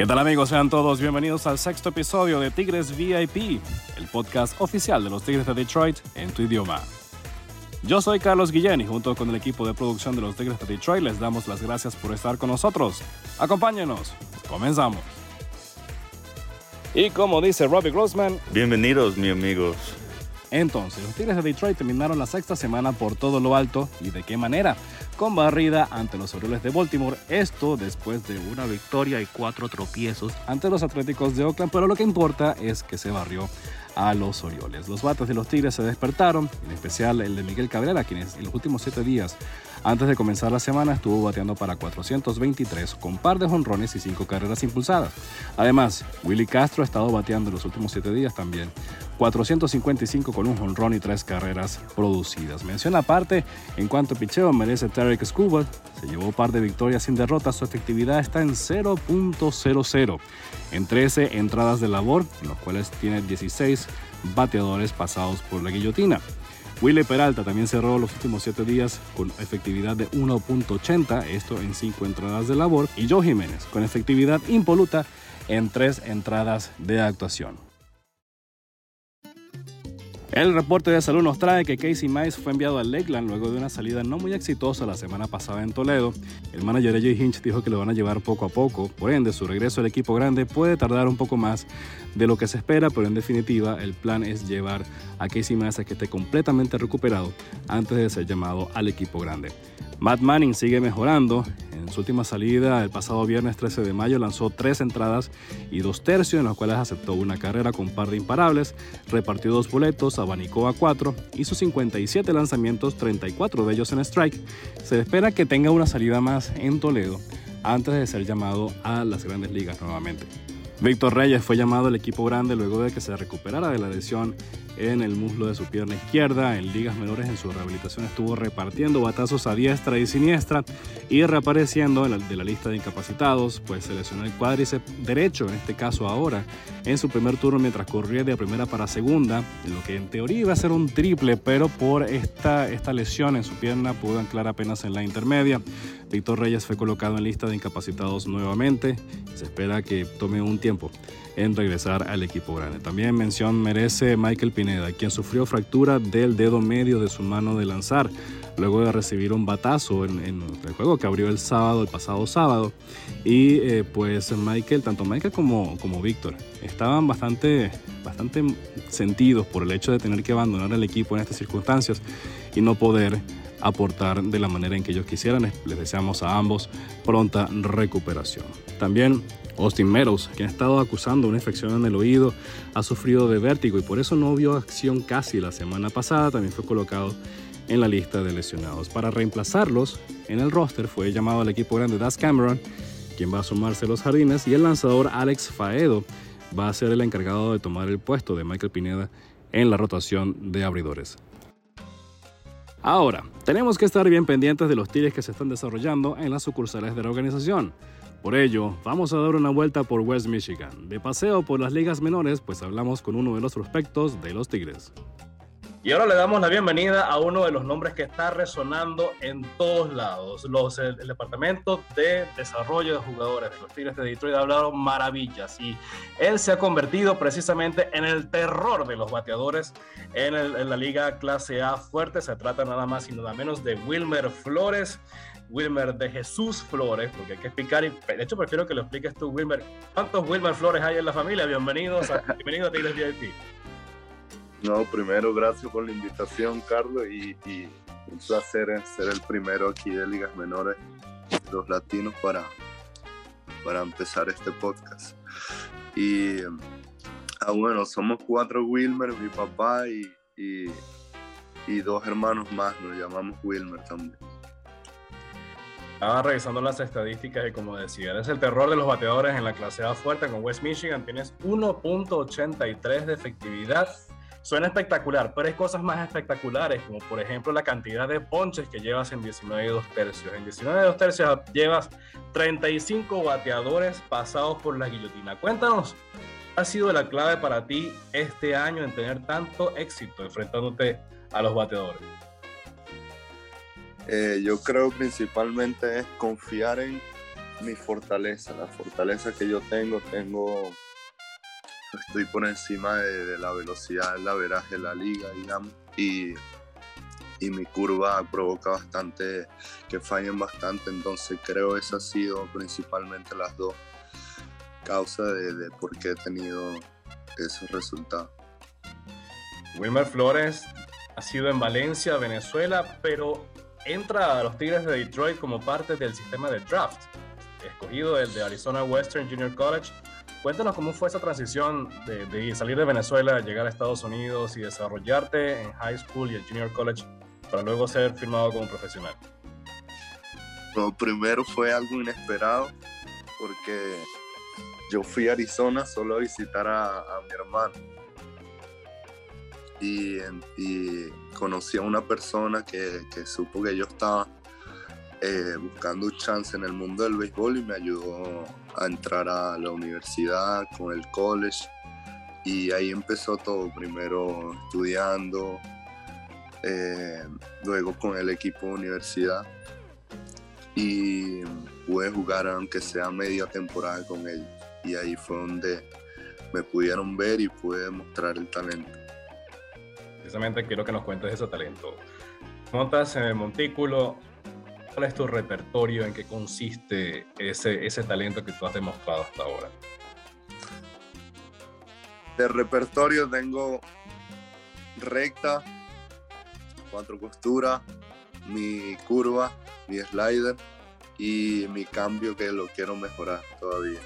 ¿Qué tal amigos? Sean todos bienvenidos al sexto episodio de Tigres VIP, el podcast oficial de los Tigres de Detroit en tu idioma. Yo soy Carlos Guillén y junto con el equipo de producción de los Tigres de Detroit les damos las gracias por estar con nosotros. Acompáñenos, comenzamos. Y como dice Robbie Grossman, bienvenidos mis amigos. Entonces, los Tigres de Detroit terminaron la sexta semana por todo lo alto. Y de qué manera, con barrida ante los Orioles de Baltimore, esto después de una victoria y cuatro tropiezos ante los Atléticos de Oakland, pero lo que importa es que se barrió a los Orioles. Los bates de los Tigres se despertaron, en especial el de Miguel Cabrera, quien en los últimos siete días antes de comenzar la semana estuvo bateando para 423 con par de jonrones y cinco carreras impulsadas. Además, Willy Castro ha estado bateando en los últimos siete días también 455 con un jonrón y tres carreras producidas. Menciona aparte, en cuanto a picheo merece Tarek Scuba, se llevó un par de victorias sin derrotas, su efectividad está en 0.00 en 13 entradas de labor, en los cuales tiene 16 bateadores pasados por la guillotina. Willy Peralta también cerró los últimos 7 días con efectividad de 1.80, esto en 5 entradas de labor, y Joe Jiménez con efectividad impoluta en 3 entradas de actuación. El reporte de salud nos trae que Casey Mice fue enviado a Lakeland luego de una salida no muy exitosa la semana pasada en Toledo. El manager AJ Hinch dijo que lo van a llevar poco a poco, por ende su regreso al equipo grande puede tardar un poco más de lo que se espera, pero en definitiva el plan es llevar a Casey Mice a que esté completamente recuperado antes de ser llamado al equipo grande. Matt Manning sigue mejorando. En su última salida, el pasado viernes 13 de mayo, lanzó tres entradas y dos tercios, en los cuales aceptó una carrera con par de imparables, repartió dos boletos, abanicó a cuatro, hizo 57 lanzamientos, 34 de ellos en strike. Se espera que tenga una salida más en Toledo antes de ser llamado a las grandes ligas nuevamente. Víctor Reyes fue llamado al equipo grande luego de que se recuperara de la lesión en el muslo de su pierna izquierda. En ligas menores en su rehabilitación estuvo repartiendo batazos a diestra y siniestra y reapareciendo en la, de la lista de incapacitados, pues se lesionó el cuádriceps derecho, en este caso ahora, en su primer turno mientras corría de primera para segunda, lo que en teoría iba a ser un triple, pero por esta, esta lesión en su pierna pudo anclar apenas en la intermedia. Víctor Reyes fue colocado en lista de incapacitados nuevamente. Se espera que tome un tiempo en regresar al equipo grande. También mención merece Michael Pineda, quien sufrió fractura del dedo medio de su mano de lanzar luego de recibir un batazo en, el juego que abrió el sábado, el pasado sábado. Y eh, pues Michael, tanto Michael como, como Víctor, estaban bastante, bastante sentidos por el hecho de tener que abandonar el equipo en estas circunstancias y no poder aportar de la manera en que ellos quisieran. Les deseamos a ambos pronta recuperación. También Austin Meadows, quien ha estado acusando una infección en el oído, ha sufrido de vértigo y por eso no vio acción casi la semana pasada, también fue colocado en la lista de lesionados. Para reemplazarlos en el roster fue llamado al equipo grande Das Cameron, quien va a sumarse a los jardines, y el lanzador Alex Faedo va a ser el encargado de tomar el puesto de Michael Pineda en la rotación de abridores. Ahora, tenemos que estar bien pendientes de los tiros que se están desarrollando en las sucursales de la organización. Por ello, vamos a dar una vuelta por West Michigan. De paseo por las ligas menores, pues hablamos con uno de los prospectos de los Tigres. Y ahora le damos la bienvenida a uno de los nombres que está resonando en todos lados. Los, el, Departamento de Desarrollo de Jugadores de los Tigres de Detroit hablaron maravillas y él se ha convertido precisamente en el terror de los bateadores en, en la liga clase A fuerte. Se trata nada más y nada menos de Wilmer Flores. Wilmer de Jesús Flores, porque hay que explicar, y de hecho prefiero que lo expliques tú, Wilmer. ¿Cuántos Wilmer Flores hay en la familia? Bienvenidos a, bienvenido a Tigres VIP. No, primero gracias por la invitación, Carlos, y, un placer ser el primero aquí de Ligas Menores, los latinos, para, para empezar este podcast. Y ah, bueno, somos cuatro Wilmer, mi papá y, y, dos hermanos más, nos llamamos Wilmer también. Estaba revisando las estadísticas y como decía, eres el terror de los bateadores en la clase A fuerte con West Michigan. Tienes 1.83 de efectividad, Suena espectacular, pero hay cosas más espectaculares, como por ejemplo la cantidad de ponches que llevas en 19 y 2 tercios. En 19 y 2 tercios llevas 35 bateadores pasados por la guillotina. Cuéntanos, ¿ha sido la clave para ti este año en tener tanto éxito enfrentándote a los bateadores? Eh, yo creo principalmente es confiar en, mi fortaleza, la fortaleza que yo tengo, tengo, estoy por encima de, la velocidad del averaje de la liga, digamos, y, y, mi curva provoca bastante, que fallen bastante, entonces creo que esas han sido principalmente las dos causas de, de por qué he tenido esos resultados. Wilmer Flores ha sido en Valencia, Venezuela, pero entra a los Tigres de Detroit como parte del sistema de draft, escogido el de Arizona Western Junior College. Cuéntanos cómo fue esa transición de, salir de Venezuela, llegar a Estados Unidos y desarrollarte en high school y el junior college para luego ser firmado como profesional. Lo primero fue algo inesperado porque yo fui a Arizona solo a visitar a mi hermano y, conocí a una persona que, supo que yo estaba eh, buscando chance en el mundo del béisbol y me ayudó a entrar a la universidad con el college. Y ahí empezó todo, primero estudiando, eh, luego con el equipo de universidad. Y pude jugar aunque sea media temporada con ellos. Y ahí fue donde me pudieron ver y pude mostrar el talento. Precisamente quiero que nos cuentes ese talento. Montas en el montículo, ¿cuál es tu repertorio? ¿En qué consiste ese, ese talento que tú has demostrado hasta ahora? De repertorio tengo recta, cuatro costuras, mi curva, mi slider y mi cambio que lo quiero mejorar todavía.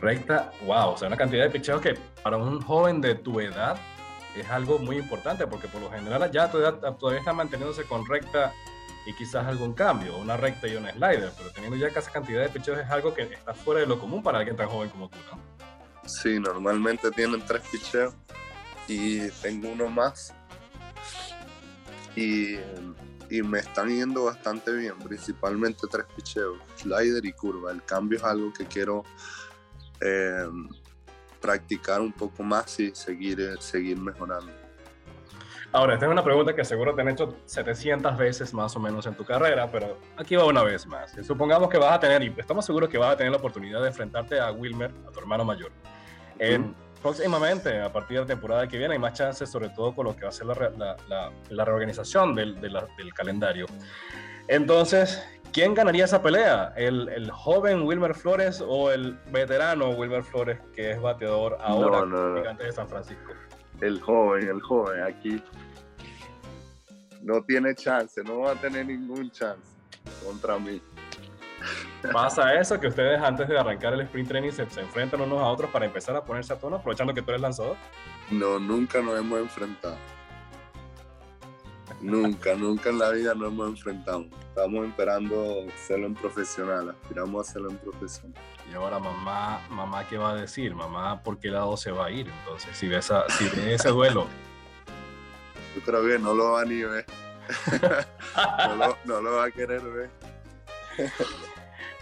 Recta, wow, o sea, una cantidad de picheos que para un joven de tu edad es algo muy importante porque por lo general ya todavía, está manteniéndose con recta y quizás algún cambio, una recta y una slider, pero teniendo ya casi cantidad de picheos es algo que está fuera de lo común para alguien tan joven como tú, ¿no? Sí, normalmente tienen tres picheos y tengo uno más y, y me están yendo bastante bien, principalmente tres picheos, slider y curva. El cambio es algo que quiero eh, practicar un poco más y seguir, eh, seguir mejorando. Ahora, esta es una pregunta que seguro te han hecho 700 veces más o menos en tu carrera, pero aquí va una vez más. Supongamos que vas a tener, y estamos seguros que vas a tener la oportunidad de enfrentarte a Wilmer, a tu hermano mayor. En, próximamente, a partir de la temporada que viene, hay más chances, sobre todo con lo que va a ser la, la, la, reorganización del, del, del calendario. Entonces, ¿Quién ganaría esa pelea? ¿El, ¿El, joven Wilmer Flores o el veterano Wilmer Flores que es bateador ahora no, gigante de San Francisco? El joven, el joven, aquí no tiene chance, no va a tener ningún chance contra mí. Pasa eso, que ustedes antes de arrancar el sprint training se, se, enfrentan unos a otros para empezar a ponerse a tono, aprovechando que tú eres lanzador. No, nunca nos hemos enfrentado. Nunca, nunca en la vida nos hemos enfrentado. Estamos esperando hacerlo en profesional, aspiramos a hacerlo en profesional. Y ahora mamá, mamá, ¿qué va a decir? Mamá, ¿por qué lado se va a ir? Entonces, si ve, esa, si ve ese duelo. Yo creo que no lo va a ni ver. no, lo, no lo va a querer ver.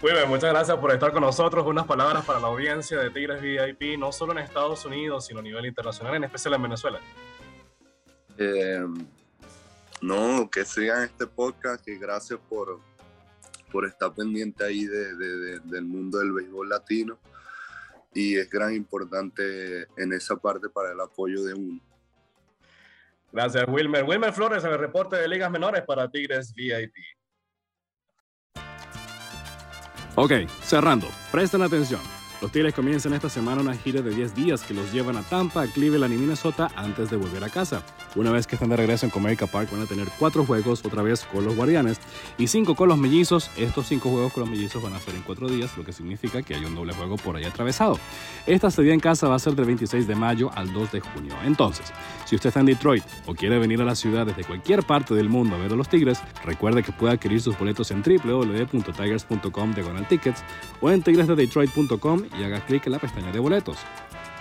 Muy bien, muchas gracias por estar con nosotros. Unas palabras para la audiencia de Tigres VIP, no solo en Estados Unidos, sino a nivel internacional, en especial en Venezuela. Eh, no, que sigan este podcast, que gracias por, por estar pendiente ahí del mundo del béisbol latino y es gran importante en esa parte para el apoyo de uno. Gracias, Wilmer. Wilmer Flores en el reporte de ligas menores para Tigres VIP. Ok, cerrando. Presten atención. Los Tigres comienzan esta semana una gira de 10 días que los llevan a Tampa, Cleveland y Minnesota antes de volver a casa. Una vez que están de regreso en Comerica Park van a tener cuatro juegos otra vez con los Guardianes y cinco con los Mellizos. Estos cinco juegos con los Mellizos van a ser en cuatro días, lo que significa que hay un doble juego por ahí atravesado. Esta estadía en casa va a ser del 26 de mayo al 2 de junio. Entonces, si usted está en Detroit o quiere venir a la ciudad desde cualquier parte del mundo a ver a los Tigres, recuerde que puede adquirir sus boletos en www.tigers.com tickets o en tigresdedetroit.com y haga clic en la pestaña de boletos.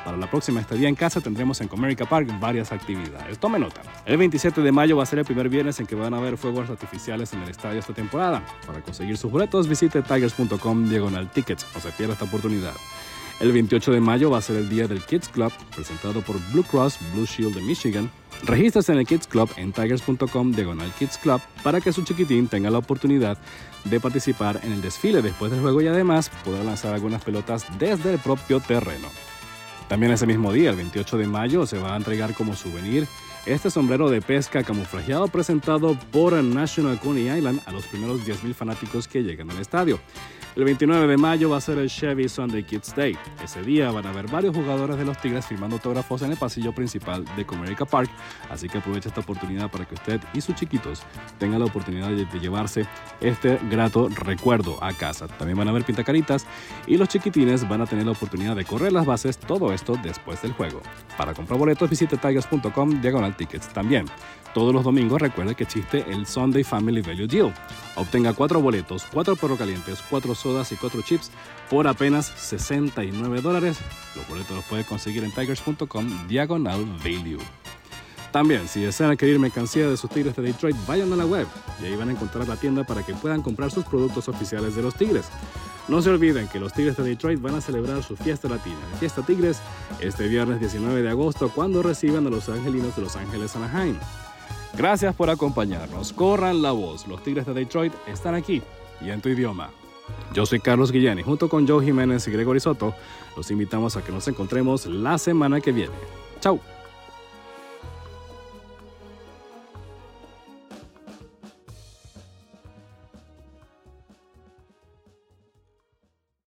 Para la próxima estadía en casa tendremos en Comerica Park varias actividades. Tome nota. El 27 de mayo va a ser el primer viernes en que van a haber fuegos artificiales en el estadio esta temporada. Para conseguir sus boletos visite tigers.com diagonal tickets. No se pierda esta oportunidad. El 28 de mayo va a ser el día del Kids Club, presentado por Blue Cross Blue Shield de Michigan. Regístrese en el Kids Club en tigers.com diagonal Kids Club para que su chiquitín tenga la oportunidad de participar en el desfile después del juego y además poder lanzar algunas pelotas desde el propio terreno. También ese mismo día, el 28 de mayo, se va a entregar como souvenir este sombrero de pesca camuflajeado presentado por National Coney Island a los primeros 10.000 fanáticos que lleguen al estadio. El 29 de mayo va a ser el Chevy Sunday Kids Day. Ese día van a haber varios jugadores de los Tigres firmando autógrafos en el pasillo principal de Comerica Park, así que aproveche esta oportunidad para que usted y sus chiquitos tengan la oportunidad de, llevarse este grato recuerdo a casa. También van a haber pintacaritas y los chiquitines van a tener la oportunidad de correr las bases, todo esto después del juego. Para comprar boletos visite tigers.com diagonal tickets. También todos los domingos recuerde que existe el Sunday Family Value Deal. Obtenga cuatro boletos, cuatro perros calientes, cuatro sodas y cuatro chips por apenas 69 dólares. Los boletos los puede conseguir en tigers.com diagonal value. También, si desean adquirir mercancía de sus Tigres de Detroit, vayan a la web y ahí van a encontrar la tienda para que puedan comprar sus productos oficiales de los Tigres. No se olviden que los Tigres de Detroit van a celebrar su fiesta latina, la Fiesta Tigres, este viernes 19 de agosto cuando reciban a los angelinos de Los Ángeles Anaheim. Gracias por acompañarnos. Corran la voz. Los Tigres de Detroit están aquí y en tu idioma. Yo soy Carlos Guillén y junto con Joe Jiménez y Gregory Soto los invitamos a que nos encontremos la semana que viene. Chao.